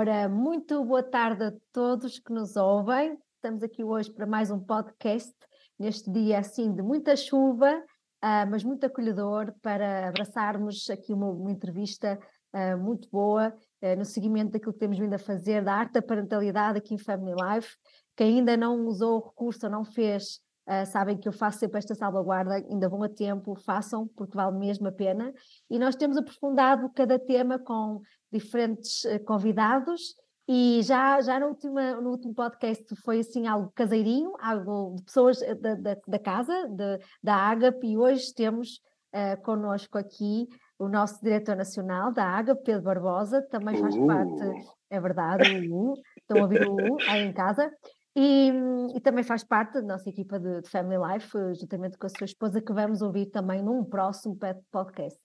Ora, muito boa tarde a todos que nos ouvem. Estamos aqui hoje para mais um podcast, neste dia assim de muita chuva, uh, mas muito acolhedor, para abraçarmos aqui uma, uma entrevista uh, muito boa uh, no seguimento daquilo que temos vindo a fazer, da arte da parentalidade aqui em Family Life. Quem ainda não usou o recurso ou não fez, Uh, sabem que eu faço sempre esta salvaguarda, ainda vão a tempo, façam, porque vale mesmo a pena. E nós temos aprofundado cada tema com diferentes uh, convidados. E já, já no, último, no último podcast foi assim algo caseirinho, algo de pessoas eh, da, da, da casa, de, da Agape, e hoje temos uh, connosco aqui o nosso diretor nacional da Agape, Pedro Barbosa, também faz uh. parte, é verdade, o U, estão a ouvir o U aí em casa, e, e, também faz parte da nossa equipa de, de, Family Life, juntamente com a sua esposa, que vamos ouvir também num próximo podcast.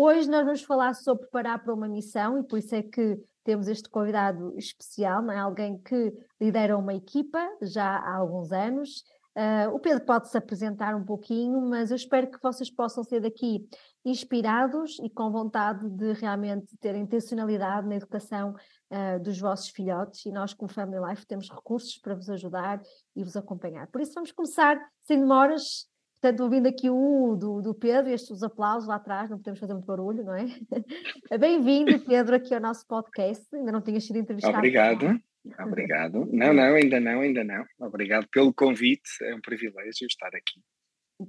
Hoje nós vamos falar sobre preparar para uma missão e por isso é que temos este convidado especial, não é? alguém que lidera uma equipa já há alguns anos. Uh, o Pedro pode se apresentar um pouquinho, mas eu espero que vocês possam ser daqui inspirados e com vontade de realmente ter intencionalidade na educação uh, dos vossos filhotes e nós, como Family Life, temos recursos para vos ajudar e vos acompanhar. Por isso, vamos começar sem demoras. Portanto, ouvindo aqui o do, do Pedro, estes os aplausos lá atrás, não podemos fazer muito barulho, não é? Bem-vindo, Pedro, aqui ao nosso podcast. Ainda não tinhas sido entrevistado. Obrigado. Obrigado. Não, não, ainda não, ainda não. Obrigado pelo convite. É um privilégio estar aqui.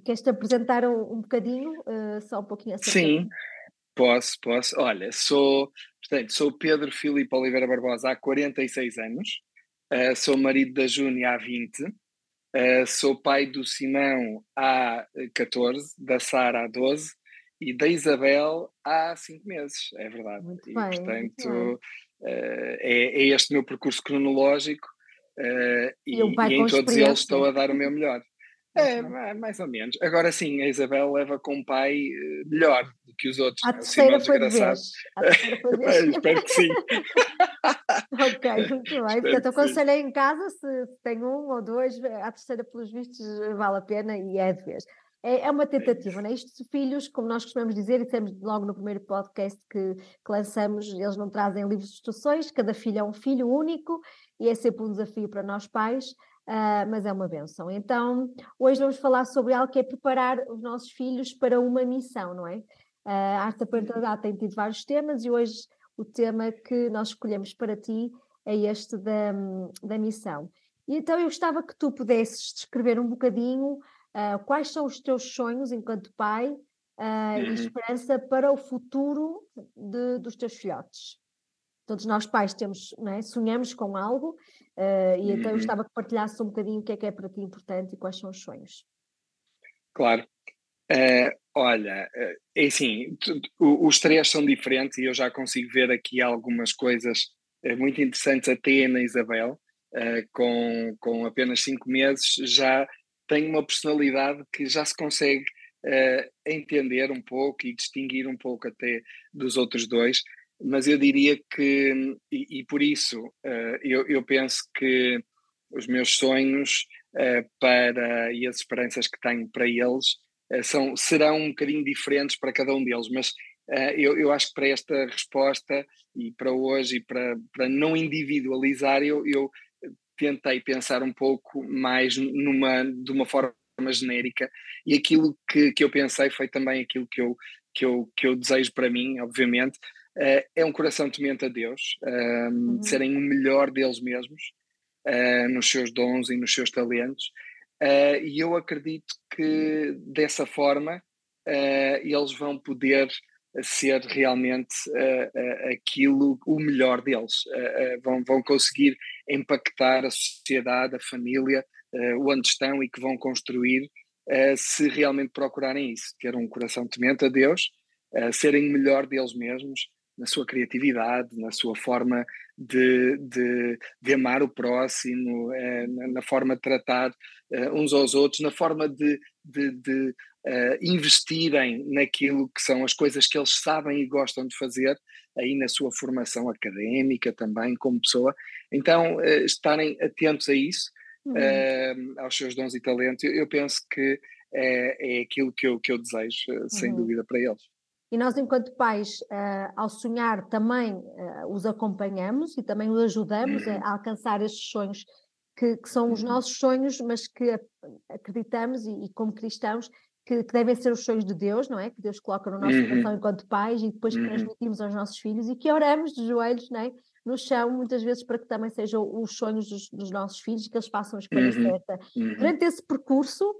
Queres-te apresentar um, um bocadinho, uh, só um pouquinho assim? Sim, posso, posso. Olha, sou, portanto, sou Pedro Filipe Oliveira Barbosa há 46 anos, uh, sou marido da Júnia há 20, uh, eh, sou pai do Simão há 14, da Sara há 12 e da Isabel há 5 meses, é verdade. Muito e, bem, portanto, é, é, este meu percurso cronológico e, e, e em todos eles estou a dar o meu melhor. É, mais ou menos. Agora sim, a Isabel leva com um pai eh, melhor do que os outros. A terceira foi de vez. Espero que sim. ok, muito bem. Portanto, aconselhei em casa, se, tem um ou dois, a terceira, pelos vistos, vale a pena e é de vez. É, é uma tentativa, não é? Isto filhos, como nós costumamos dizer, e temos logo no primeiro podcast que, que lançamos, eles não trazem livros de instruções, cada filho é um filho único e é sempre um desafio para nós pais uh, mas é uma benção. Então, hoje vamos falar sobre algo que é preparar os nossos filhos para uma missão, não é? Uh, a arte da parentalidade tem tido vários temas e hoje o tema que nós escolhemos para ti é este da, da missão. E então eu gostava que tu pudesses descrever um bocadinho uh, quais são os teus sonhos enquanto pai uh, uhum. e esperança para o futuro de, dos teus filhotes. Todos nós pais temos, é? sonhamos com algo Uh, e então eu uhum. gostava que partilhasse um bocadinho o que é que é para ti importante e quais são os sonhos. Claro. Uh, olha, uh, é assim, os três são diferentes e eu já consigo ver aqui algumas coisas muito interessantes até na Isabel, com, com apenas cinco meses, já tem uma personalidade que já se consegue entender um pouco e distinguir um pouco até dos outros dois mas eu diria que, e, e por isso uh, eu, eu, penso que os meus sonhos uh, para e as esperanças que tenho para eles uh, são, serão um bocadinho diferentes para cada um deles, mas eu, eu, acho que para esta resposta e para hoje e para, para não individualizar, eu, eu tentei pensar um pouco mais numa, de uma forma genérica. E aquilo que, que eu pensei foi também aquilo que eu, que eu, que eu desejo para mim, obviamente, uh, é um coração temente a Deus, uh, uhum. serem o melhor deles mesmos, uh, nos seus dons e nos seus talentos. Eh, e eu acredito que dessa forma eles vão poder ser realmente aquilo, o melhor deles. vão, vão conseguir impactar a sociedade, a família, onde estão e que vão construir se realmente procurarem isso, ter um coração temente a Deus, serem o melhor deles mesmos, na sua criatividade, na sua forma de, de, de amar o próximo, eh, na, na, forma de tratar eh, uns aos outros, na forma de, de, de eh, investirem naquilo que são as coisas que eles sabem e gostam de fazer, aí na sua formação académica também, como pessoa. Então, estarem atentos a isso, uhum. aos seus dons e talentos, eu, eu penso que é, é aquilo que eu, que eu desejo, sem uhum. dúvida, para eles. E nós, enquanto pais, uh, ao sonhar, também uh, os acompanhamos e também os ajudamos a, uhum. alcançar estes sonhos que, que, são os uhum. nossos sonhos, mas que acreditamos e, e como cristãos que, que, devem ser os sonhos de Deus, não é? Que Deus coloca no nosso uhum. coração enquanto pais e depois que transmitimos aos nossos filhos e que oramos de joelhos, não é? No chão, muitas vezes, para que também sejam os sonhos dos, dos nossos filhos e que eles façam a escolha uhum. certa. Uhum. Durante esse percurso,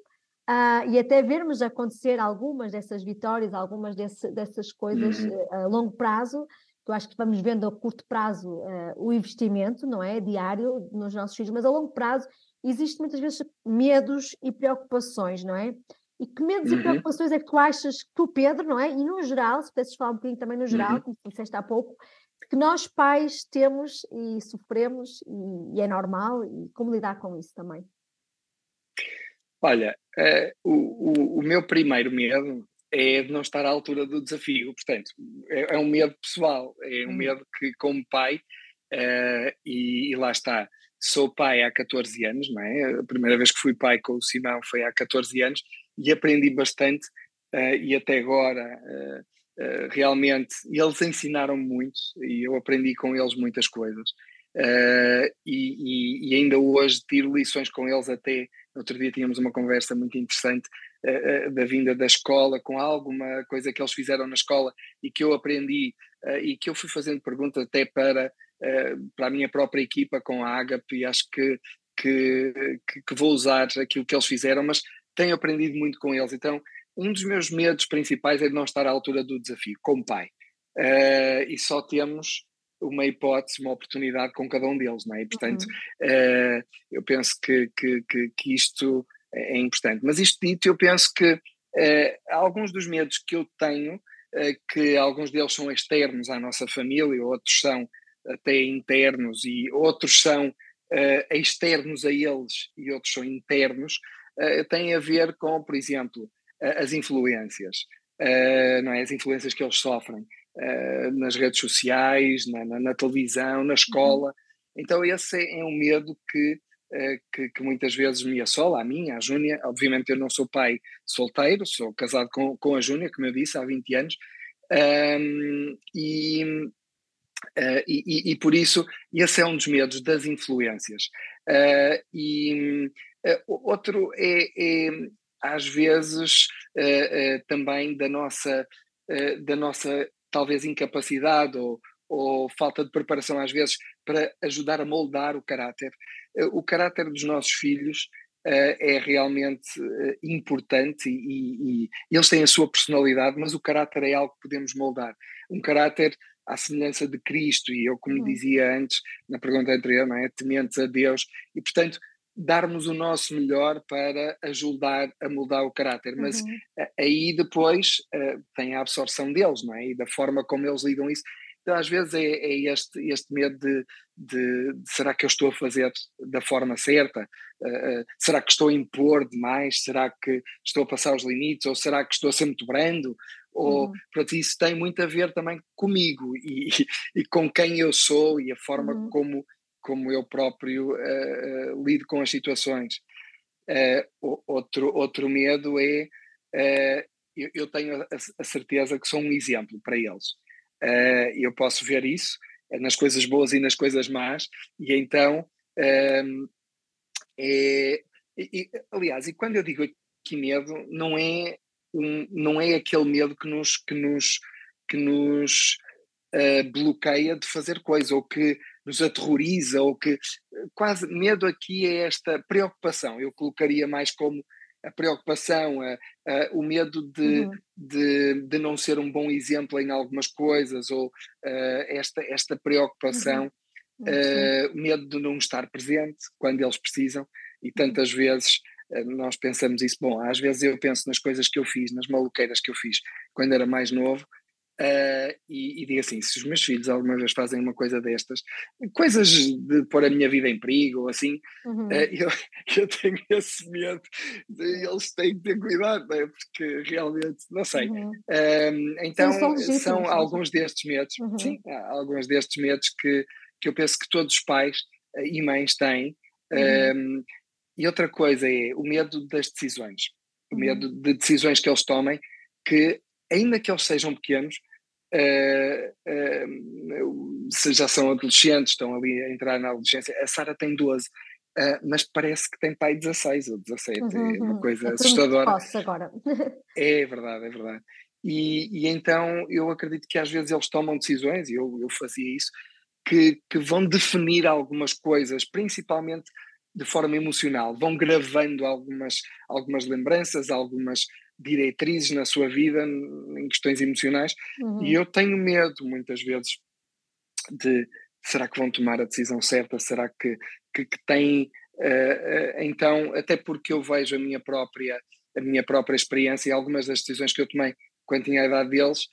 Uh, e até vermos acontecer algumas dessas vitórias, algumas desse, dessas coisas uhum. uh, a longo prazo, eu acho que vamos vendo a curto prazo uh, o investimento, não é? Diário nos nossos filhos, mas a longo prazo existe muitas vezes medos e preocupações, não é? E que medos uhum. e preocupações é que tu achas que tu, Pedro, não é? E no geral, se pudesses falar um bocadinho também no geral, uhum. como disseste há pouco, que nós pais temos e sofremos e, e é normal, e como lidar com isso também? Olha, uh, o, o, o, meu primeiro medo é de não estar à altura do desafio, portanto, é, é um medo pessoal, é um hum. medo que, como pai, uh, e, e, lá está, sou pai há 14 anos, não é? A primeira vez que fui pai com o Simão foi há 14 anos e aprendi bastante, uh, e até agora. realmente, eles ensinaram muito e eu aprendi com eles muitas coisas. Uh, e, e, e, ainda hoje tiro lições com eles até outro dia tínhamos uma conversa muito interessante uh, uh, da vinda da escola com alguma coisa que eles fizeram na escola e que eu aprendi e que eu fui fazendo perguntas até para, para a minha própria equipa com a Agape e acho que, que, que, vou usar aquilo que eles fizeram, mas tenho aprendido muito com eles. Então, um dos meus medos principais é de não estar à altura do desafio, como pai. e só temos uma hipótese, uma oportunidade com cada um deles, não é? E, portanto, uhum. uh, eu penso que, que, que, que, isto é importante. Mas isto dito, eu penso que uh, alguns dos medos que eu tenho, uh, que alguns deles são externos à nossa família, outros são até internos e outros são externos a eles e outros são internos, têm a ver com, por exemplo, as influências, não é? As influências que eles sofrem. Eh, nas redes sociais, na, na, na, televisão, na escola. Uhum. Então, esse é, é um medo que, uh, que, que, muitas vezes me assola, a mim, à Júnia. Obviamente, eu não sou pai solteiro, sou casado com, com a Júnia, como eu disse, há 20 anos. Um, e, uh, e, e, por isso, esse é um dos medos das influências. e outro é, é, às vezes, também da nossa. da nossa talvez incapacidade ou, ou falta de preparação às vezes para ajudar a moldar o caráter. Eh, o caráter dos nossos filhos uh, é realmente uh, importante e, e, e, eles têm a sua personalidade, mas o caráter é algo que podemos moldar. Um caráter à semelhança de Cristo, e eu, como uhum. dizia antes na pergunta anterior, não é? tementes a Deus, e portanto darmos o nosso melhor para ajudar a mudar o caráter, mas uhum. aí depois uh, tem a absorção deles, não é? E da forma como eles lidam isso. Então, às vezes é, é este, este medo de, de, de, será que eu estou a fazer da forma certa? Uh, uh, será que estou a impor demais? Será que estou a passar os limites? Ou será que estou a ser muito brando? Ou, uhum. Portanto, isso tem muito a ver também comigo e, e, e com quem eu sou e a forma uhum. como como eu próprio uh, lido com as situações. Uh, outro, outro medo é, eu, eu, tenho a, a, certeza que sou um exemplo para eles. eu posso ver isso nas coisas boas e nas coisas más, e então, é, e, aliás, e quando eu digo aqui medo, não é, um, não é aquele medo que nos, que nos, que nos uh, bloqueia de fazer coisa, ou que nos aterroriza ou que quase medo aqui é esta preocupação. Eu colocaria mais como a preocupação, a, a, o medo de, uhum. de, de, não ser um bom exemplo em algumas coisas, ou uh, esta, esta preocupação, uhum. uh, medo de não estar presente quando eles precisam, e uhum. tantas vezes uh, nós pensamos isso. Bom, às vezes eu penso nas coisas que eu fiz, nas maluqueiras que eu fiz quando era mais novo, Uh, e, e, digo assim: se os meus filhos alguma vez fazem uma coisa destas, coisas de pôr a minha vida em perigo ou assim, uhum. uh, eu, eu tenho esse medo, de, eles têm que ter cuidado, né? porque realmente, não sei. Uhum. Uh, então, são, são alguns destes medos, uhum. sim, alguns destes medos que, que eu penso que todos os pais e mães têm. Uhum. e outra coisa é o medo das decisões, o uhum. medo de decisões que eles tomem que ainda que eles sejam pequenos, se já são adolescentes, estão ali a entrar na adolescência, a Sara tem 12, uh, mas parece que tem pai 16 ou 17, uhum, é uma uhum. coisa é assustadora. agora. é verdade, é verdade. E, e, então eu acredito que às vezes eles tomam decisões, e eu, eu fazia isso, que, que vão definir algumas coisas, principalmente de forma emocional, vão gravando algumas, algumas lembranças, algumas diretrizes na sua vida em questões emocionais uhum. e eu tenho medo muitas vezes de será que vão tomar a decisão certa, será que, que, que têm uh, uh, então, até porque eu vejo a minha própria a minha própria experiência e algumas das decisões que eu tomei quando tinha a idade deles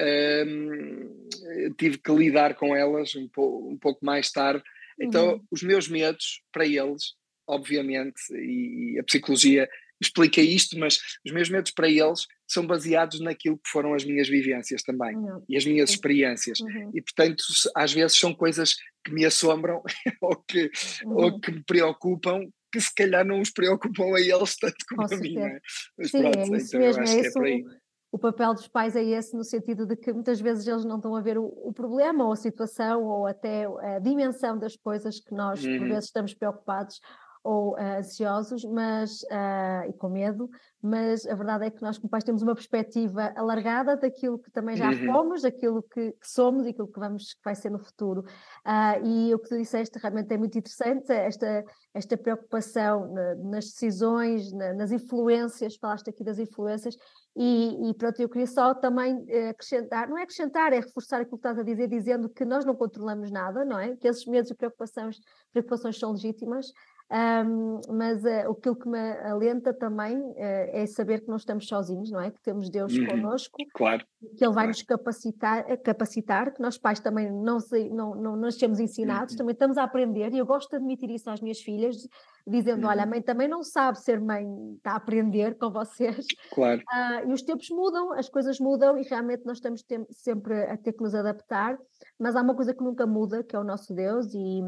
uh, tive que lidar com elas um, po um pouco mais tarde então uhum. os meus medos para eles obviamente e, e a psicologia explica isto, mas os meus medos para eles são baseados naquilo que foram as minhas vivências também uhum. e as minhas experiências. Uhum. E, portanto, às vezes são coisas que me assombram ou, que, uhum. ou que me preocupam, que se calhar não os preocupam a eles tanto como Com a mim. É? Mas Sim, pronto, é isso então mesmo, é, isso, é o papel dos pais é esse, no sentido de que muitas vezes eles não estão a ver o, o problema ou a situação ou até a dimensão das coisas que nós, por uhum. vezes, estamos preocupados ou uh, ansiosos, mas uh, e com medo, mas a verdade é que nós como pais temos uma perspectiva alargada daquilo que também já uhum. fomos, daquilo que, que, somos e aquilo que vamos que vai ser no futuro. Uh, e o que tu disseste realmente é muito interessante, esta, esta preocupação na, nas decisões, na, nas influências, falaste aqui das influências, e, e, pronto, eu queria só também acrescentar, não é acrescentar, é reforçar aquilo que estás a dizer, dizendo que nós não controlamos nada, não é? Que esses medos e preocupações, preocupações são legítimas, um, mas uh, aquilo que me alenta também uh, é saber que não estamos sozinhos, não é? Que temos Deus uhum, connosco, claro, que Ele vai nos capacitar, eh, capacitar, que nós pais também não, não, não, não nascemos ensinados, uhum. também estamos a aprender, e eu gosto de admitir isso às minhas filhas, dizendo: uhum. Olha, a mãe também não sabe ser mãe, está a aprender com vocês. Claro. Uh, e os tempos mudam, as coisas mudam, e realmente nós estamos sempre a ter que nos adaptar, mas há uma coisa que nunca muda, que é o nosso Deus, e,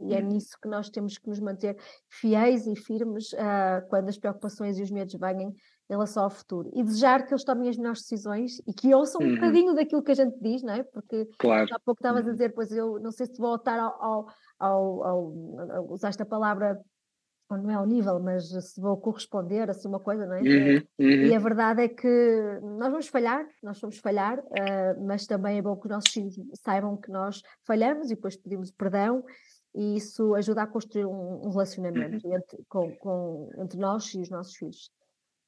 e é uhum. nisso que nós temos que nos manter fiéis e firmes uh, quando as preocupações e os medos venham em relação ao futuro. E desejar que eles tomem as melhores decisões e que ouçam uhum. um bocadinho daquilo que a gente diz, não é? Porque claro. há pouco estavas a uhum. dizer, pois eu não sei se vou voltar ao, ao, ao, ao usaste a palavra não é ao nível, mas se vou corresponder, assim uma coisa, não é? Uhum, uhum. E a verdade é que nós vamos falhar, nós vamos falhar, uh, mas também é bom que os nossos filhos saibam que nós falhamos e depois pedimos perdão e isso ajuda a construir um, um relacionamento uhum. entre, com, com, entre nós e os nossos filhos.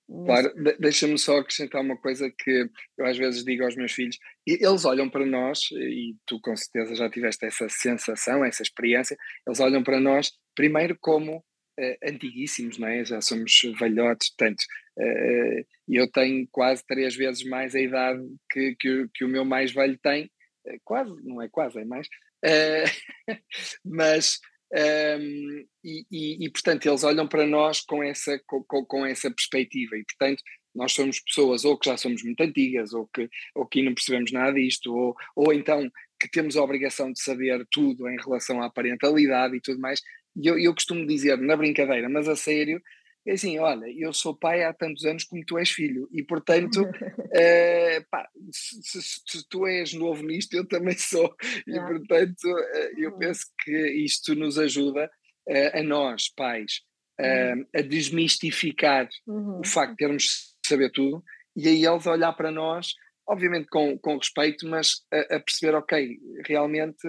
Claro, deixa-me só acrescentar uma coisa que eu às vezes digo aos meus filhos, e eles olham para nós, e tu com certeza já tiveste essa sensação, essa experiência, eles olham para nós primeiro como uh, antiguíssimos, não é? Já somos velhotes, portanto, uh, eu tenho quase três vezes mais a idade que, que, que o meu mais velho tem, uh, quase, não é quase, é mais, mas, um, ehm, e, e, e, portanto, eles olham para nós com essa, com, com essa perspectiva, e portanto, nós somos pessoas ou que já somos muito antigas, ou que, ou que não percebemos nada disto, ou, ou então que temos a obrigação de saber tudo em relação à parentalidade e tudo mais, e eu, eu costumo dizer, na brincadeira, mas a sério, é assim, olha, eu sou pai há tantos anos como tu és filho, e portanto, é, pá, se, se, se, tu és novo nisto, eu também sou, e portanto, eh, eu uhum. penso que isto nos ajuda uh, a nós, pais, uh, a desmistificar uhum. o facto de termos de saber tudo, e aí eles olhar para nós, obviamente com, com respeito, mas a, a perceber, ok, realmente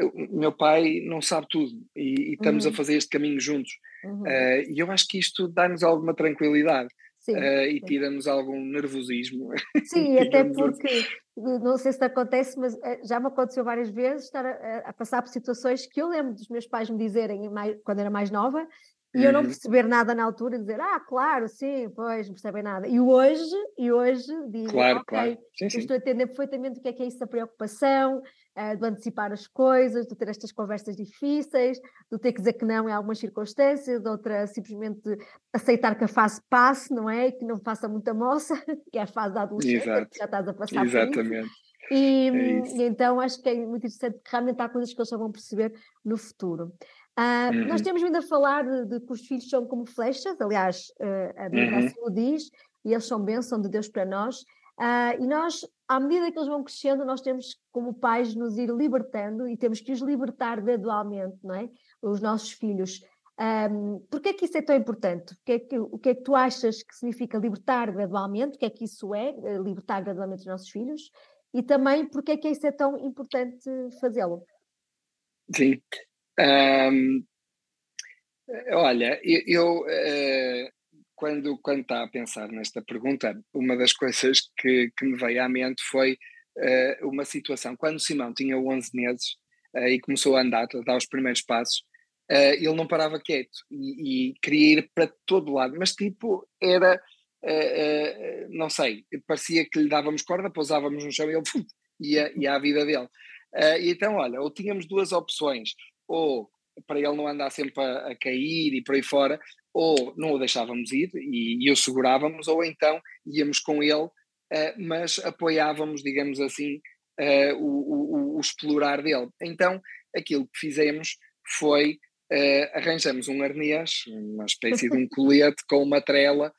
o meu pai não sabe tudo e, e estamos uhum. a fazer este caminho juntos. Uhum. Uh, e eu acho que isto dá-nos alguma tranquilidade sim, uh, e tira-nos algum nervosismo. Sim, até assim. porque, não sei se te acontece, mas eh, já me aconteceu várias vezes estar a, a, passar por situações que eu lembro dos meus pais me dizerem mais, quando era mais nova. E eu não uhum. perceber nada na altura e dizer, ah, claro, sim, pois, não percebem nada. E hoje, e hoje digo, claro, ok, claro. Sim, sim. estou a entender perfeitamente o que é que é isso da preocupação, uh, de antecipar as coisas, de ter estas conversas difíceis, de ter que dizer que não em algumas circunstâncias, de outra simplesmente aceitar que a fase passe, não é? E que não faça muita moça, que é a fase da adolescência, que já estás a passar Exatamente. E, é e, então acho que é muito interessante que realmente há coisas que eles só vão perceber no futuro. Uh, uhum. Nós temos vindo a falar de, de, que os filhos são como flechas, aliás, uh, a Bíblia uhum. assim o diz, e eles são bênção de Deus para nós. Uh, e nós, à medida que eles vão crescendo, nós temos como pais nos ir libertando e temos que os libertar gradualmente, não é? Os nossos filhos. Um, Porquê é que isso é tão importante? Que é que, o que é que tu achas que significa libertar gradualmente? O que é que isso é, eh, libertar gradualmente os nossos filhos? E também, porquê é que isso é tão importante fazê-lo? Sim. Um, olha, eu, eu uh, quando, quando está a pensar nesta pergunta, uma das coisas que, que me veio à mente foi uh, uma situação. Quando o Simão tinha 11 meses uh, e começou a andar, a dar os primeiros passos, uh, ele não parava quieto e, e, queria ir para todo lado, mas tipo, era, não sei, parecia que lhe dávamos corda, pousávamos no chão e ele pum, ia, ia à vida dele. e então, olha, ou tínhamos duas opções, ou para ele não andar sempre a, a, cair e por aí fora, ou não o deixávamos ir e, e o segurávamos, ou então íamos com ele, uh, mas apoiávamos, digamos assim, uh, o, o, o, explorar dele. Então, aquilo que fizemos foi uh, arranjamos um arnês, uma espécie de um colete com uma trela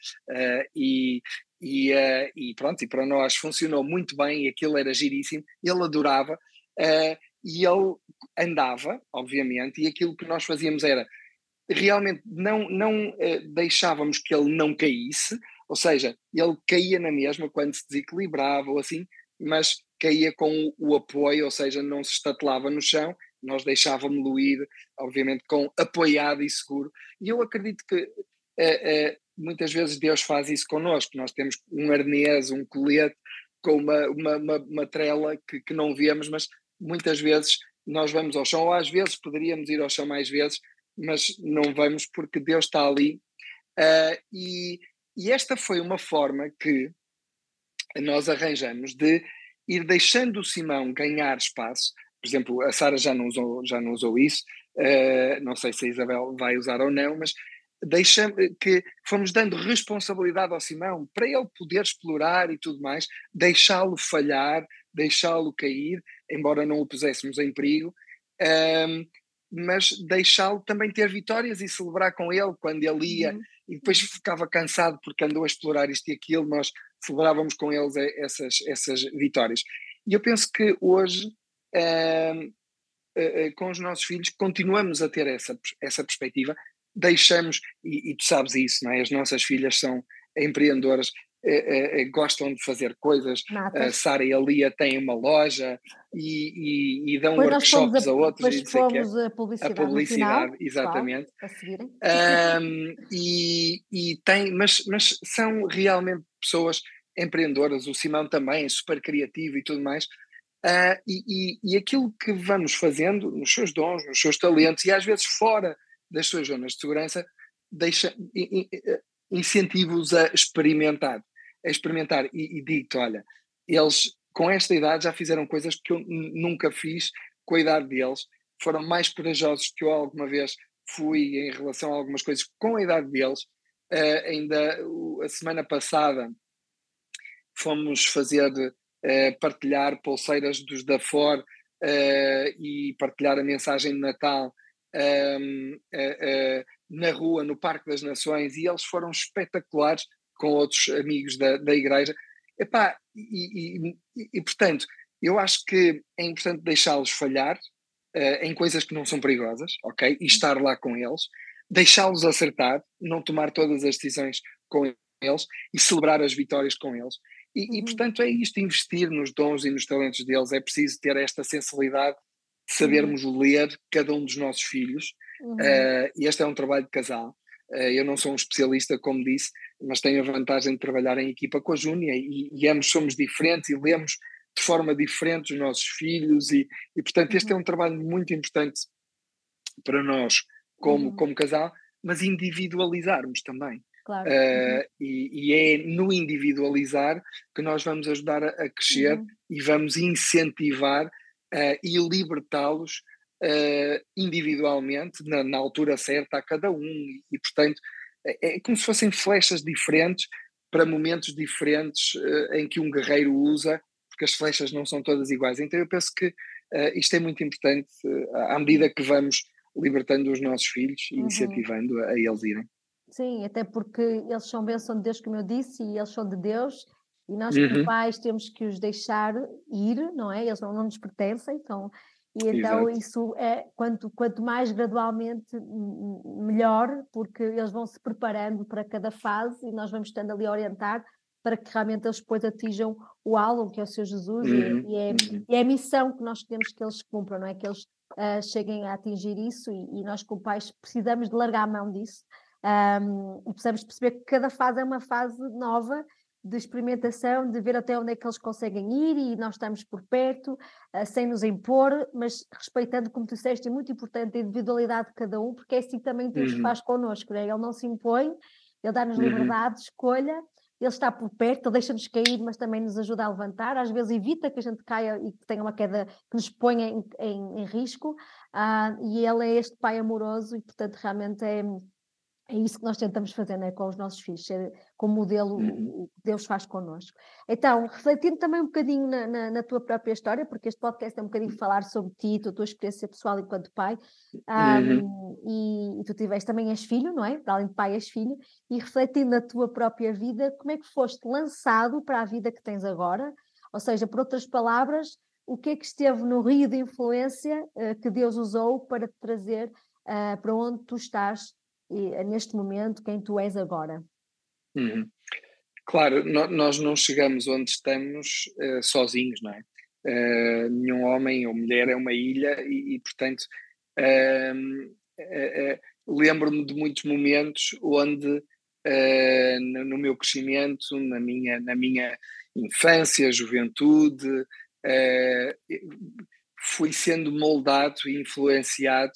e, e, e, pronto, e para nós funcionou muito bem e aquilo era giríssimo, ele adorava e ele andava, obviamente, e aquilo que nós fazíamos era realmente não, não eh, deixávamos que ele não caísse, ou seja, ele caía na mesma quando se desequilibrava ou assim, mas caía com o apoio, ou seja, não se estatelava no chão, nós deixávamos-lo ir, obviamente, com apoiado e seguro. E eu acredito que eh, eh, muitas vezes Deus faz isso connosco, nós temos um arnês, um colete, com uma, uma, uma, uma trela que, que não vemos, mas muitas vezes nós vamos ao chão, ou às vezes poderíamos ir ao chão mais vezes, mas não vamos porque Deus está ali. Uh, e, e esta foi uma forma que nós arranjamos de ir deixando o Simão ganhar espaço. Por exemplo, a Sara já não usou, já não usou isso, uh, não sei se a Isabel vai usar ou não, mas deixa que fomos dando responsabilidade ao Simão para ele poder explorar e tudo mais, deixá-lo falhar, deixá-lo cair, embora não o puséssemos em perigo, um, mas deixá-lo também ter vitórias e celebrar com ele quando ele ia uhum. e depois ficava cansado porque andou a explorar isto e aquilo, nós celebrávamos com eles essas, essas vitórias. E eu penso que hoje, uh, uh, com os nossos filhos, continuamos a ter essa, essa perspectiva, deixamos, e, e tu sabes isso, não é? as nossas filhas são empreendedoras, gostam de fazer coisas. A Sara e a Lia têm uma loja e, e, e dão depois workshops a, a, outros. Depois fomos a publicidade. A publicidade, final, exatamente. um, e, e tem, mas, mas são realmente pessoas empreendedoras. O Simão também é super criativo e tudo mais. Uh, e, e, e aquilo que vamos fazendo nos seus dons, nos seus talentos e às vezes fora das suas zonas de segurança, deixa, incentivos a experimentar a experimentar. E, e digo-te, olha, eles com esta idade já fizeram coisas que eu nunca fiz com a idade deles, foram mais corajosos que eu alguma vez fui em relação a algumas coisas com a idade deles. Uh, ainda a semana passada fomos fazer uh, partilhar pulseiras dos da FOR uh, e partilhar a mensagem de Natal ehm, na rua, no Parque das Nações, e eles foram espetaculares com outros amigos da, da igreja. Epá, e, e, e, portanto, eu acho que é importante deixá-los falhar uh, em coisas que não são perigosas, ok? E uhum. estar lá com eles, deixá-los acertar, não tomar todas as decisões com eles e celebrar as vitórias com eles. E, uhum. e, portanto é isto, investir nos dons e nos talentos deles, é preciso ter esta sensibilidade de sabermos uhum. ler cada um dos nossos filhos, uhum. uh, e este é um trabalho de casal, eu não sou um especialista, como disse, mas tenho a vantagem de trabalhar em equipa com a Júnia e, e ambos somos diferentes e lemos de forma diferente os nossos filhos e, e portanto este é uhum. um trabalho muito importante para nós como, uhum. como casal, mas individualizarmos também. Claro. Uh, uhum. e, e, é no individualizar que nós vamos ajudar a, a crescer uhum. e vamos incentivar uh, e libertá-los uh, individualmente, na, na, altura certa, a cada um. E, e portanto, é, é como se fossem flechas diferentes para momentos diferentes uh, em que um guerreiro usa, porque as flechas não são todas iguais. Então eu penso que uh, isto é muito importante à medida que vamos libertando os nossos filhos e uhum. incentivando a, a, eles irem. Sim, até porque eles são bênção de Deus, como eu disse, e eles são de Deus, E nós, como uhum. pais, temos que os deixar ir, não é? Eles não, não nos pertencem, então e então Exato. isso é quanto, quanto mais gradualmente melhor, porque eles vão se preparando para cada fase e nós vamos estando ali a orientar para que realmente eles depois atinjam o álbum, que é o seu Jesus, uhum. e, é, uhum. e, é, a missão que nós queremos que eles cumpram, não é? Que eles uh, cheguem a atingir isso e, e, nós, como pais, precisamos de largar a mão disso um, e precisamos perceber que cada fase é uma fase nova de experimentação, de ver até onde é que eles conseguem ir e nós estamos por perto, uh, sem nos impor, mas respeitando, como tu disseste, é muito importante a individualidade de cada um, porque é assim também Deus uhum. faz connosco, né? ele não se impõe, ele dá-nos uhum. liberdade de escolha, ele está por perto, ele deixa-nos cair, mas também nos ajuda a levantar, às vezes evita que a gente caia e que tenha uma queda que nos ponha em, em, em risco, uh, e ele é este pai amoroso e, portanto, realmente é é isso que nós tentamos fazer né, com os nossos filhos, ser como modelo uhum. o que Deus faz connosco. Então, refletindo também um bocadinho na, na, na, tua própria história, porque este podcast é um bocadinho falar sobre ti, a tua experiência pessoal enquanto pai, um, uhum. e, e, tu tiveste também és filho, não é? Para além de pai, és filho, e refletindo na tua própria vida, como é que foste lançado para a vida que tens agora? Ou seja, por outras palavras, o que é que esteve no rio de influência uh, que Deus usou para te trazer uh, para onde tu estás e, eh, neste momento quem tu és agora. Uhum. Claro, no, nós não chegamos onde estamos uh, sozinhos, não é? Uh, nenhum homem ou mulher é uma ilha e, e portanto, uh, lembro-me de muitos momentos onde, no, no, meu crescimento, na minha, na minha infância, juventude, fui sendo moldado e influenciado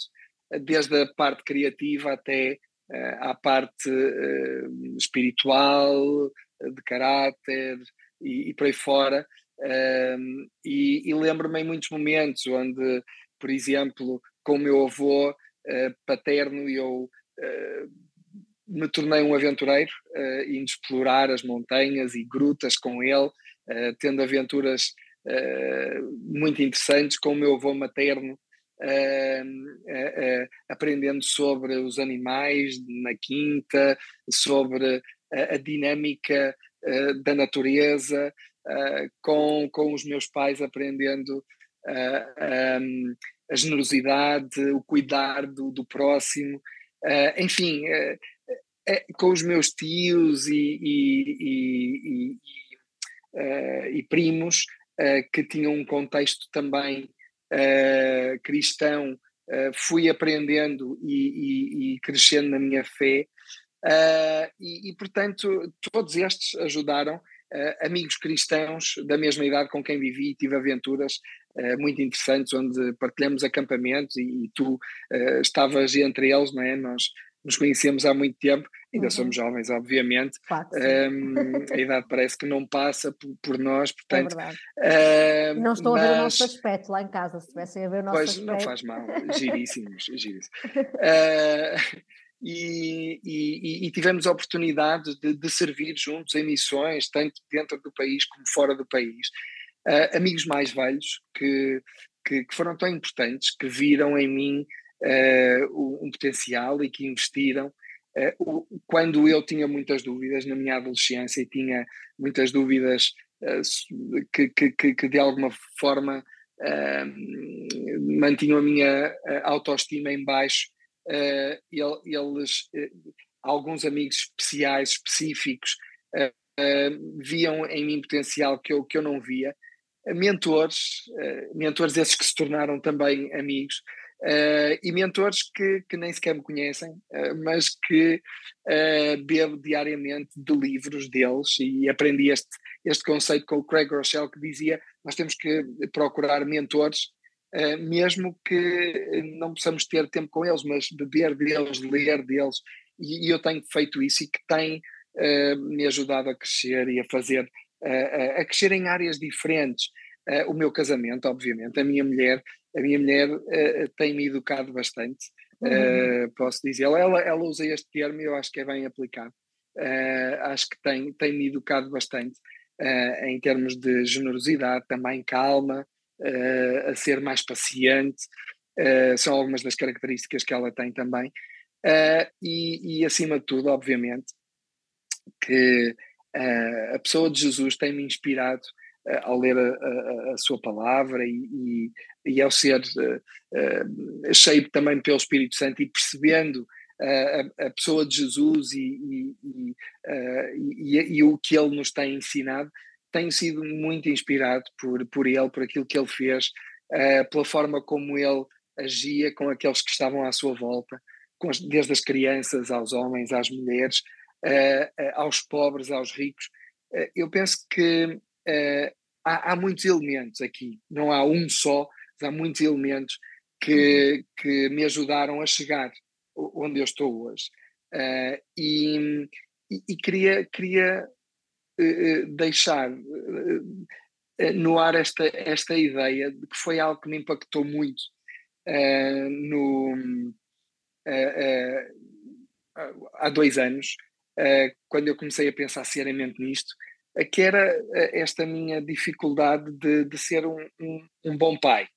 desde a parte criativa até uh, à parte uh, espiritual, de caráter e, e por aí fora. Uh, e, e lembro-me em muitos momentos onde, por exemplo, com o meu avô eh, paterno, eu me tornei um aventureiro, indo explorar as montanhas e grutas com ele, tendo aventuras muito interessantes com o meu avô materno, uh, aprendendo sobre os animais na quinta, sobre a, a dinâmica da natureza, com, com os meus pais aprendendo um, a generosidade, o cuidar do, do próximo, enfim, com os meus tios e, e, e, e primos que tinham um contexto também uh, cristão, uh, fui aprendendo e, e, e, crescendo na minha fé, uh, e, e, portanto todos estes ajudaram. amigos cristãos da mesma idade com quem vivi tive aventuras muito interessantes onde partilhamos acampamentos e tu estavas entre eles, não é? Nós nos conhecemos há muito tempo, ainda uhum. somos jovens, obviamente. Um, a idade parece que não passa por, por nós, portanto. É uh, não estou mas... a ver o nosso aspecto lá em casa, se estivessem a ver o nosso pois, aspecto. não faz mal, giríssimos, giríssimos. Uh, e, e, e, tivemos a oportunidade de, de, servir juntos em missões, tanto dentro do país como fora do país. Uh, amigos mais velhos que, que, que foram tão importantes, que viram em mim uh, um potencial e que investiram. Uh, quando eu tinha muitas dúvidas na minha adolescência e tinha muitas dúvidas uh, que, que, que, de alguma forma mantinham a minha autoestima em baixo, eles, alguns amigos especiais, específicos, viam em mim potencial que eu, que eu não via. Mentores, mentores esses que se tornaram também amigos, Uh, e mentores que, que nem sequer me conhecem, uh, mas que uh, bebo diariamente de livros deles e aprendi este, este conceito com o Craig Rochelle que dizia nós temos que procurar mentores mesmo que não possamos ter tempo com eles, mas beber deles, ler deles. E, e eu tenho feito isso e que tem me ajudado a crescer e a fazer a crescer em áreas diferentes. O meu casamento, obviamente, a minha mulher a minha mulher uh, tem-me educado bastante, uhum. uh, posso dizer. Ela, ela usa este termo e eu acho que é bem aplicado. Uh, acho que tem, tem-me educado bastante em termos de generosidade, também calma, a ser mais paciente. são algumas das características que ela tem também. E, e, acima de tudo, obviamente, que a pessoa de Jesus tem-me inspirado ao ler a, a, a, sua palavra e, e, e ao ser uh, cheio também pelo Espírito Santo e percebendo a, a, pessoa de Jesus e, e, e, o que ele nos tem ensinado, tenho sido muito inspirado por, por ele, por aquilo que ele fez, pela forma como ele agia com aqueles que estavam à sua volta, desde as crianças aos homens, às mulheres, aos pobres, aos ricos. eu penso que há, há, muitos elementos aqui, não há um só, há muitos elementos que, uhum. que me ajudaram a chegar onde eu estou hoje. Uh, e, e, e, queria, queria uh, deixar uh, no ar esta, esta ideia de que foi algo que me impactou muito no, há dois anos, quando eu comecei a pensar seriamente nisto, que era esta minha dificuldade de, de ser um, um, um bom pai.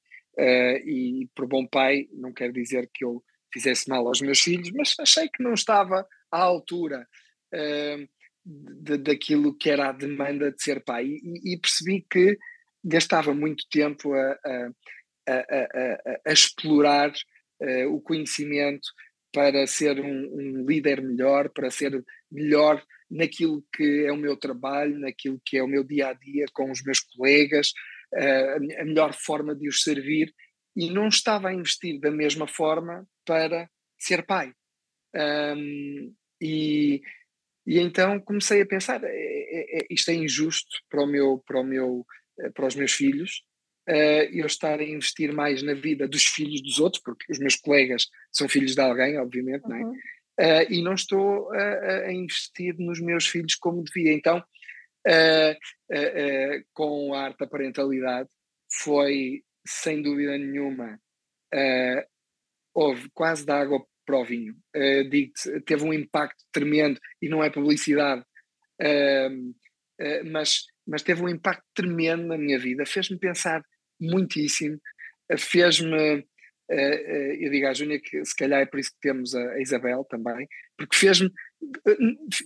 e por bom pai não quero dizer que eu fizesse mal aos meus filhos, mas achei que não estava à altura uh, de, daquilo que era a demanda de ser pai e, e percebi que gastava muito tempo a, a, a, a explorar uh, o conhecimento para ser um, um, líder melhor, para ser melhor naquilo que é o meu trabalho, naquilo que é o meu dia a dia com os meus colegas, uh, a melhor forma de os servir e não estava a investir da mesma forma para ser pai. Um, e, e então comecei a pensar, é, é, é, isto é injusto para, o meu, para, o meu, eh, para os meus filhos, uh, eu estar a investir mais na vida dos filhos dos outros, porque os meus colegas são filhos de alguém, obviamente, uhum. não é? Uh, e não estou a, a, investir nos meus filhos como devia. Então, uh, com a arte da parentalidade, foi sem dúvida nenhuma, houve quase da água para o vinho. Teve um impacto tremendo e não é publicidade, uh, mas, mas teve um impacto tremendo na minha vida. Fez-me pensar muitíssimo, fez-me. Eu digo à Júnia que se calhar é por isso que temos a, Isabel também, porque fez-me.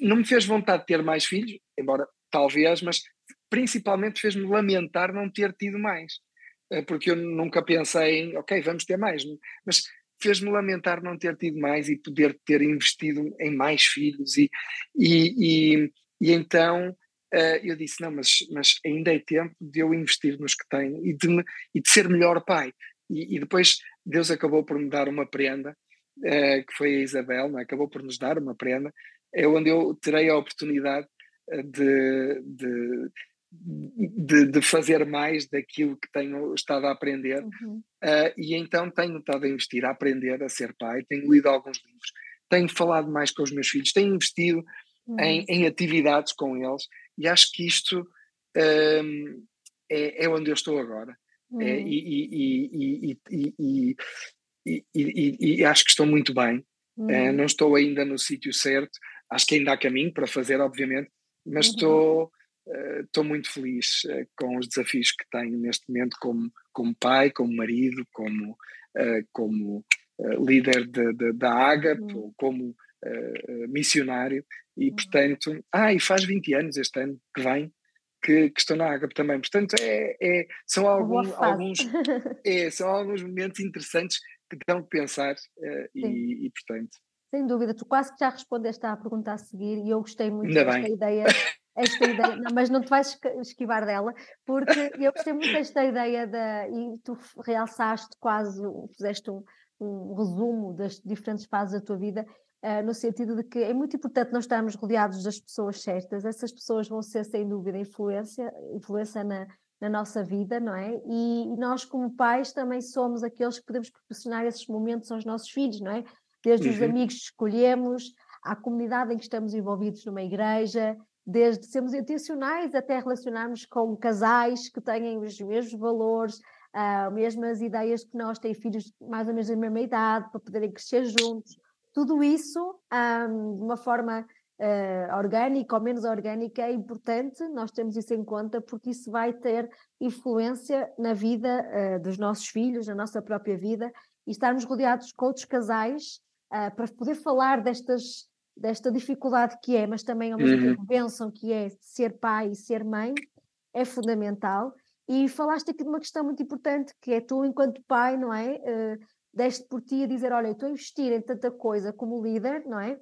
Não me fez vontade de ter mais filhos, embora talvez, mas principalmente fez-me lamentar não ter tido mais. Eh, porque eu nunca pensei em, ok, vamos ter mais, mas fez-me lamentar não ter tido mais e poder ter investido em mais filhos e, e, e, e então eu disse, não, mas, mas ainda é tempo de eu investir nos que tenho e de, me, e de ser melhor pai. E, e, depois Deus acabou por me dar uma prenda, uh, que foi a Isabel, é? acabou por nos dar uma prenda, é onde eu terei a oportunidade de, de, de, de, fazer mais daquilo que tenho estado a aprender uhum. uh, e então tenho estado a investir, a aprender a ser pai, tenho lido alguns livros, tenho falado mais com os meus filhos, tenho investido uhum. em, em, atividades com eles e acho que isto um, é, é, onde eu estou agora e, e, e, e, acho que estou muito bem, uh, não estou ainda no sítio certo, acho que ainda há caminho para fazer obviamente, mas uhum. estou estou uh, muito feliz uh, com os desafios que tenho neste momento como, como pai, como marido, como, uh, como líder de, de, da AGAP, uhum. como missionário e uhum. portanto, ah, e faz 20 anos este ano que vem que, que estou na AGAP também, portanto é, é são algum, alguns é, são alguns momentos interessantes que dão de pensar e, e portanto. Sem dúvida, tu quase que já respondeste à pergunta a seguir e eu gostei muito Ainda desta bem. ideia esta ideia, não, mas não te vais esquivar dela, porque eu gostei muito desta ideia da, e tu realçaste quase, fizeste um, um resumo das diferentes fases da tua vida, uh, no sentido de que é muito importante nós estarmos rodeados das pessoas certas, essas pessoas vão ser sem dúvida influência, influência na, na nossa vida, não é? E, e nós como pais também somos aqueles que podemos proporcionar esses momentos aos nossos filhos, não é? Desde uhum. os amigos que escolhemos, à comunidade em que estamos envolvidos numa igreja, desde sermos intencionais até relacionarmos com casais que têm os mesmos valores, uh, mesmas ideias que nós, têm filhos mais ou menos da mesma idade, para poderem crescer juntos. Tudo isso, um, de uma forma uh, orgânica ou menos orgânica, é importante nós temos isso em conta, porque isso vai ter influência na vida uh, dos nossos filhos, na nossa própria vida, e estarmos rodeados com outros casais uh, para poder falar destas desta dificuldade que é, mas também ao mesmo uhum. tempo bênção que é ser pai e ser mãe, é fundamental. E falaste aqui de uma questão muito importante, que é tu, enquanto pai, não é? Uh, deste por ti a dizer, olha, estou a investir em tanta coisa como líder, não é?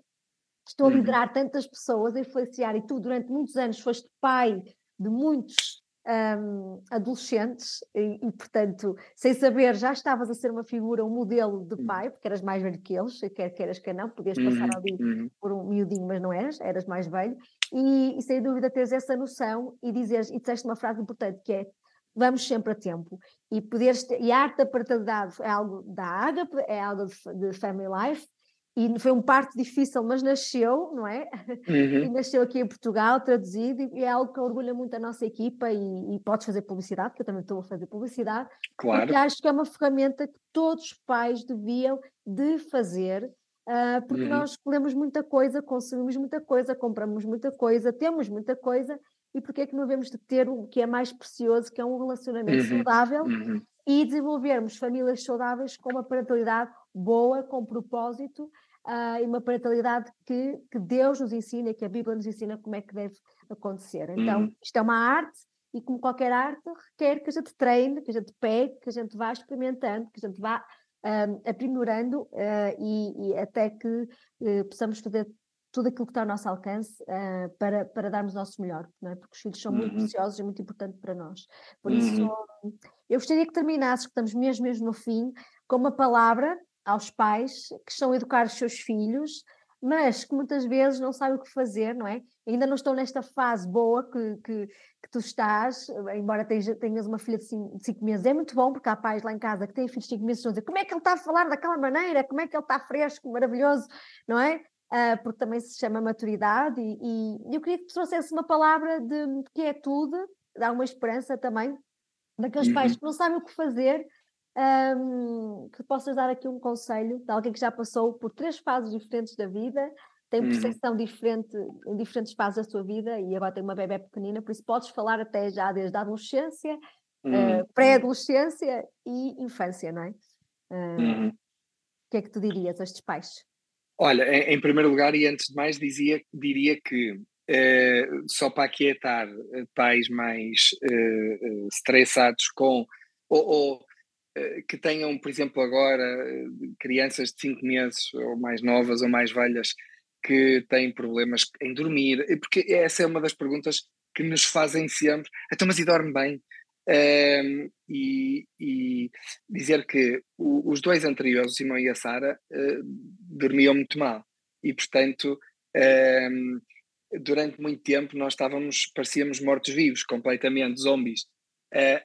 Estou a uhum. liderar tantas pessoas, a influenciar, e tu durante muitos anos foste pai de muitos um, adolescentes e, e, portanto, sem saber, já estavas a ser uma figura, um modelo de hum. pai, porque eras mais velho que eles, quer queiras que não, podias passar uhum, ali uhum. por um miudinho, mas não eras, eras mais velho, e, e sem dúvida teres essa noção e dizeres, e disseste uma frase importante que é vamos sempre a tempo. E, poderes ter, e a arte da parentalidade é algo da Agape, é algo de, de Family Life, e foi um parto difícil, mas nasceu, não é? Uhum. E nasceu aqui em Portugal, traduzido, e é algo que orgulha muito a nossa equipa. E, e podes fazer publicidade, porque eu também estou a fazer publicidade. Claro. Porque acho que é uma ferramenta que todos os pais deviam de fazer, uh, porque uhum. nós escolhemos muita coisa, consumimos muita coisa, compramos muita coisa, temos muita coisa, e porque é que não devemos de ter o que é mais precioso, que é um relacionamento uhum. saudável, uhum. e desenvolvermos famílias saudáveis com uma parentalidade boa, com propósito, uh, e uma parentalidade que, que Deus nos ensina, que a Bíblia nos ensina como é que deve acontecer. Então, uhum. isto é uma arte e como qualquer arte requer que a gente treine, que a gente pegue, que a gente vá experimentando, que a gente vá um, ah, aprimorando uh, e, e, até que uh, possamos fazer tudo aquilo que está ao nosso alcance uh, para, para darmos o nosso melhor, não é? porque os filhos são uhum. muito preciosos e muito importante para nós. Por uhum. isso, eu gostaria que terminasses, que estamos mesmo, mesmo no fim, com uma palavra aos pais que estão a educar os seus filhos, mas que muitas vezes não sabem o que fazer, não é? Ainda não estão nesta fase boa que, que, que tu estás, embora tenhas, tenhas uma filha de 5 meses. É muito bom, porque há pais lá em casa que têm filhos de 5 meses e estão a dizer como é que ele está a falar daquela maneira, como é que ele está fresco, maravilhoso, não é? Uh, porque também se chama maturidade e, e eu queria que trouxesse uma palavra de que é tudo, dá uma esperança também daqueles uhum. pais que não sabem o que fazer um, que possas dar aqui um conselho de alguém que já passou por três fases diferentes da vida, tem uhum. percepção uhum. diferente em diferentes fases da sua vida e agora tem uma bebê pequenina, por isso podes falar até já desde a adolescência, uhum. uh, pré-adolescência e infância, não é? Uh. O que é que tu dirias a estes pais? Olha, em, em primeiro lugar e antes de mais dizia, diria que uh, só para aquietar pais mais estressados com ou, ou eh, que tenham, por exemplo, agora eh, crianças de 5 meses ou mais novas ou mais velhas que têm problemas em dormir, porque essa é uma das perguntas que nos fazem sempre, então mas e dorme bem? Um, e, e, dizer que o, os dois anteriores, o Simão e a Sara, uh, dormiam muito mal e portanto um, durante muito tempo nós estávamos, parecíamos mortos-vivos, completamente zombies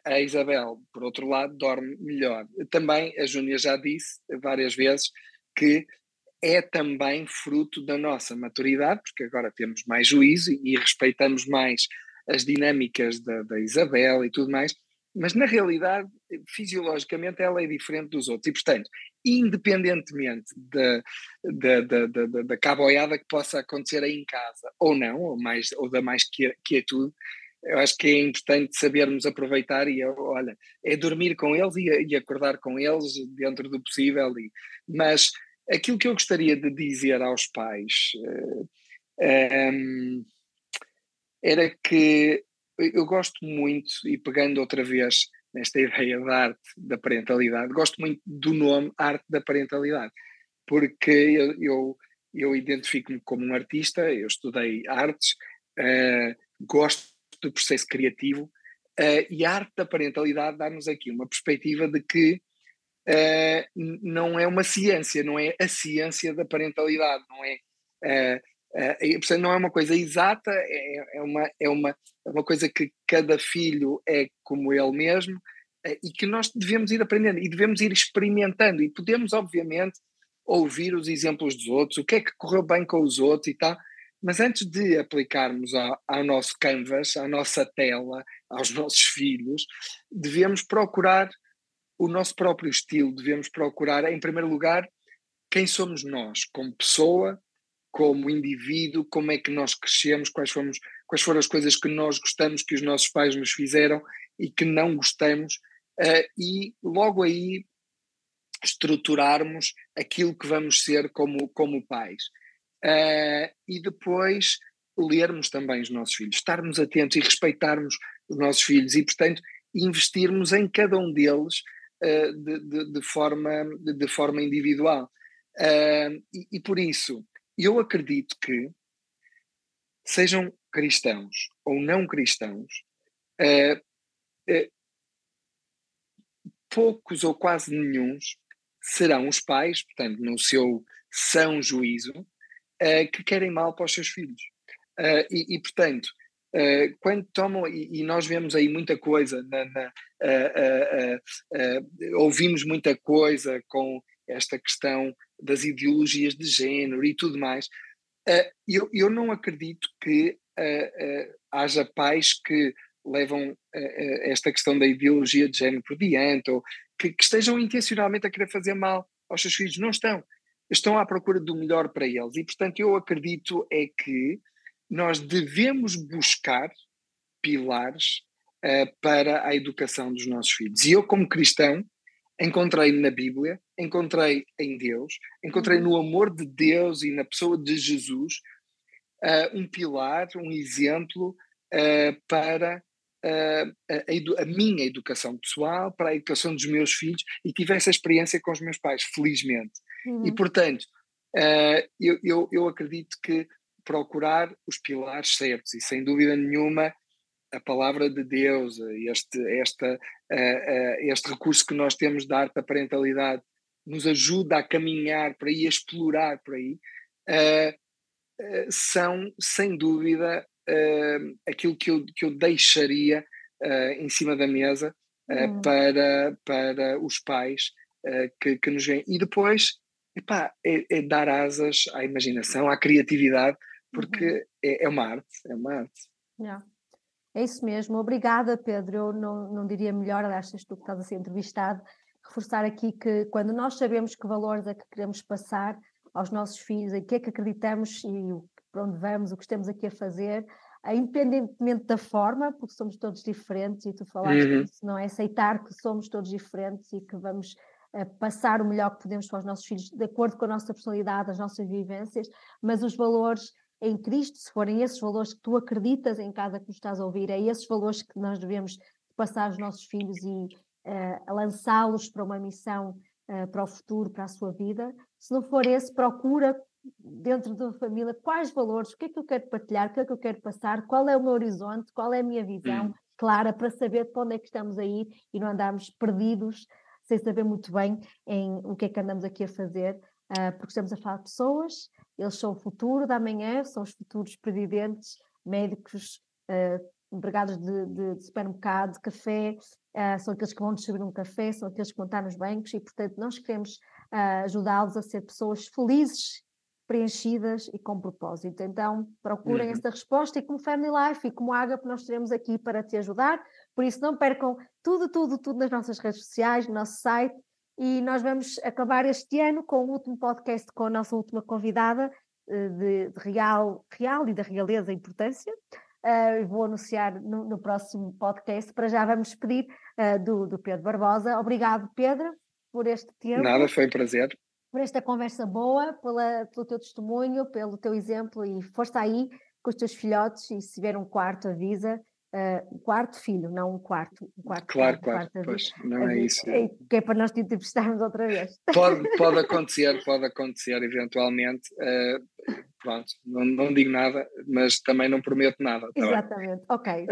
a Isabel, por outro lado, dorme melhor. Também a Júnia já disse várias vezes que é também fruto da nossa maturidade, porque agora temos mais juízo e respeitamos mais as dinâmicas da, da Isabel e tudo mais, mas na realidade, fisiologicamente, ela é diferente dos outros. E, portanto, independentemente da, da, da, da, da caboiada que possa acontecer aí em casa, ou não, ou, mais, ou da mais quietude, eu acho que é importante sabermos aproveitar e, olha, é dormir com eles e, e acordar com eles dentro do possível. E, mas aquilo que eu gostaria de dizer aos pais uh, eh, um, ehm, era que eu gosto muito, e pegando outra vez nesta ideia da arte da parentalidade, gosto muito do nome arte da parentalidade, porque eu, eu, eu identifico-me como um artista, eu estudei artes, uh, gosto do processo criativo uh, e a arte da parentalidade dá-nos aqui uma perspectiva de que uh, não é uma ciência, não é a ciência da parentalidade, não é, uh, não é uma coisa exata, é, é, uma, é, uma, é uma coisa que cada filho é como ele mesmo e que nós devemos ir aprendendo e devemos ir experimentando e podemos obviamente ouvir os exemplos dos outros, o que é que correu bem com os outros e tal, mas antes de aplicarmos ao, ao, nosso canvas, à nossa tela, aos nossos filhos, devemos procurar o nosso próprio estilo, devemos procurar, em primeiro lugar, quem somos nós, como pessoa, como indivíduo, como é que nós crescemos, quais, fomos, quais foram as coisas que nós gostamos, que os nossos pais nos fizeram e que não gostamos, uh, e logo aí estruturarmos aquilo que vamos ser como, como pais uh, e depois lermos também os nossos filhos, estarmos atentos e respeitarmos os nossos filhos e, portanto, investirmos em cada um deles uh, de, de, de, forma, de, de, forma individual. Uh, e, e, por isso, eu acredito que, sejam cristãos ou não cristãos, uh, poucos ou quase nenhums serão os pais, portanto, no seu são juízo, que querem mal para os seus filhos. e, e, portanto, Uh, quando tomam, e, e, nós vemos aí muita coisa, na, na, uh, uh, ouvimos muita coisa com esta questão das ideologias de género e tudo mais, eu, eu não acredito que haja pais que levam esta questão da ideologia de género por diante ou que, que estejam intencionalmente a querer fazer mal aos seus filhos. Não estão. Estão à procura do melhor para eles. E, portanto, eu acredito é que nós devemos buscar pilares para a educação dos nossos filhos. E eu, como cristão, encontrei na Bíblia, encontrei em Deus, encontrei uhum. no amor de Deus e na pessoa de Jesus uh, um pilar, um exemplo uh, para a, a, a, minha educação pessoal, para a educação dos meus filhos e tive essa experiência com os meus pais, felizmente. Uhum. E, portanto, eu, eu, eu acredito que procurar os pilares certos e sem dúvida nenhuma a palavra de Deus, este, esta, uh, uh, este recurso que nós temos da arte da parentalidade nos ajuda a caminhar por aí, a explorar por aí, são sem dúvida aquilo que eu, que eu deixaria em cima da mesa hum. para, para os pais que, que nos veem. E depois epá, é, é dar asas à imaginação, à criatividade, porque uhum. é, é, uma arte, é uma arte. Yeah. É isso mesmo, obrigada Pedro, eu não, não diria melhor, aliás, tu que estás a ser entrevistado, reforçar aqui que quando nós sabemos que valores é que queremos passar aos nossos filhos, em que é que acreditamos e para onde vamos, o que estamos aqui a fazer, independentemente da forma, porque somos todos diferentes e tu falaste uhum. disso, não é? Aceitar que somos todos diferentes e que vamos uh, passar o melhor que podemos para os nossos filhos, de acordo com a nossa personalidade, as nossas vivências, mas os valores em Cristo, se forem esses valores que tu acreditas em casa que nos estás a ouvir, é esses valores que nós devemos passar aos nossos filhos e uh, lançá-los para uma missão uh, para o futuro, para a sua vida. Se não for esse, procura dentro da família quais valores, o que é que eu quero partilhar, o que é que eu quero passar, qual é o meu horizonte, qual é a minha visão hum. clara para saber para onde é que estamos a ir e não andarmos perdidos sem saber muito bem em o que é que andamos aqui a fazer, uh, porque estamos a falar de pessoas eles são o futuro da manhã, são os futuros presidentes, médicos, uh, empregados de, de, de, supermercado, de café, uh, são aqueles que vão distribuir um café, são aqueles que vão estar nos bancos e, portanto, nós queremos uh, ajudá-los a ser pessoas felizes, preenchidas e com propósito. Então, procurem uhum. essa resposta e como Family Life e como Agape nós estaremos aqui para te ajudar. Por isso, não percam tudo, tudo, tudo nas nossas redes sociais, no nosso site, e nós vamos acabar este ano com o último podcast com a nossa última convidada eh, de, de real, real e da realeza importância. Uh, vou anunciar no, no, próximo podcast. Para já vamos pedir uh, do, do, Pedro Barbosa. Obrigado, Pedro, por este tempo. Nada, foi um prazer. Por esta conversa boa, pela, pelo teu testemunho, pelo teu exemplo e força aí com os teus filhotes e se tiver um quarto avisa uh, um quarto filho, não um quarto. Um quarto claro, claro, pois, não é isso. É, que é para nós te entrevistarmos outra vez. Pode, pode acontecer, pode acontecer eventualmente. Uh, pronto, não, não digo nada, mas também não prometo nada. Tá Exatamente, bem? ok,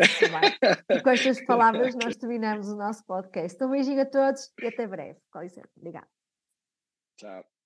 E com estas palavras nós terminamos o nosso podcast. Um beijinho a todos e até breve. Com licença, obrigada. Tchau.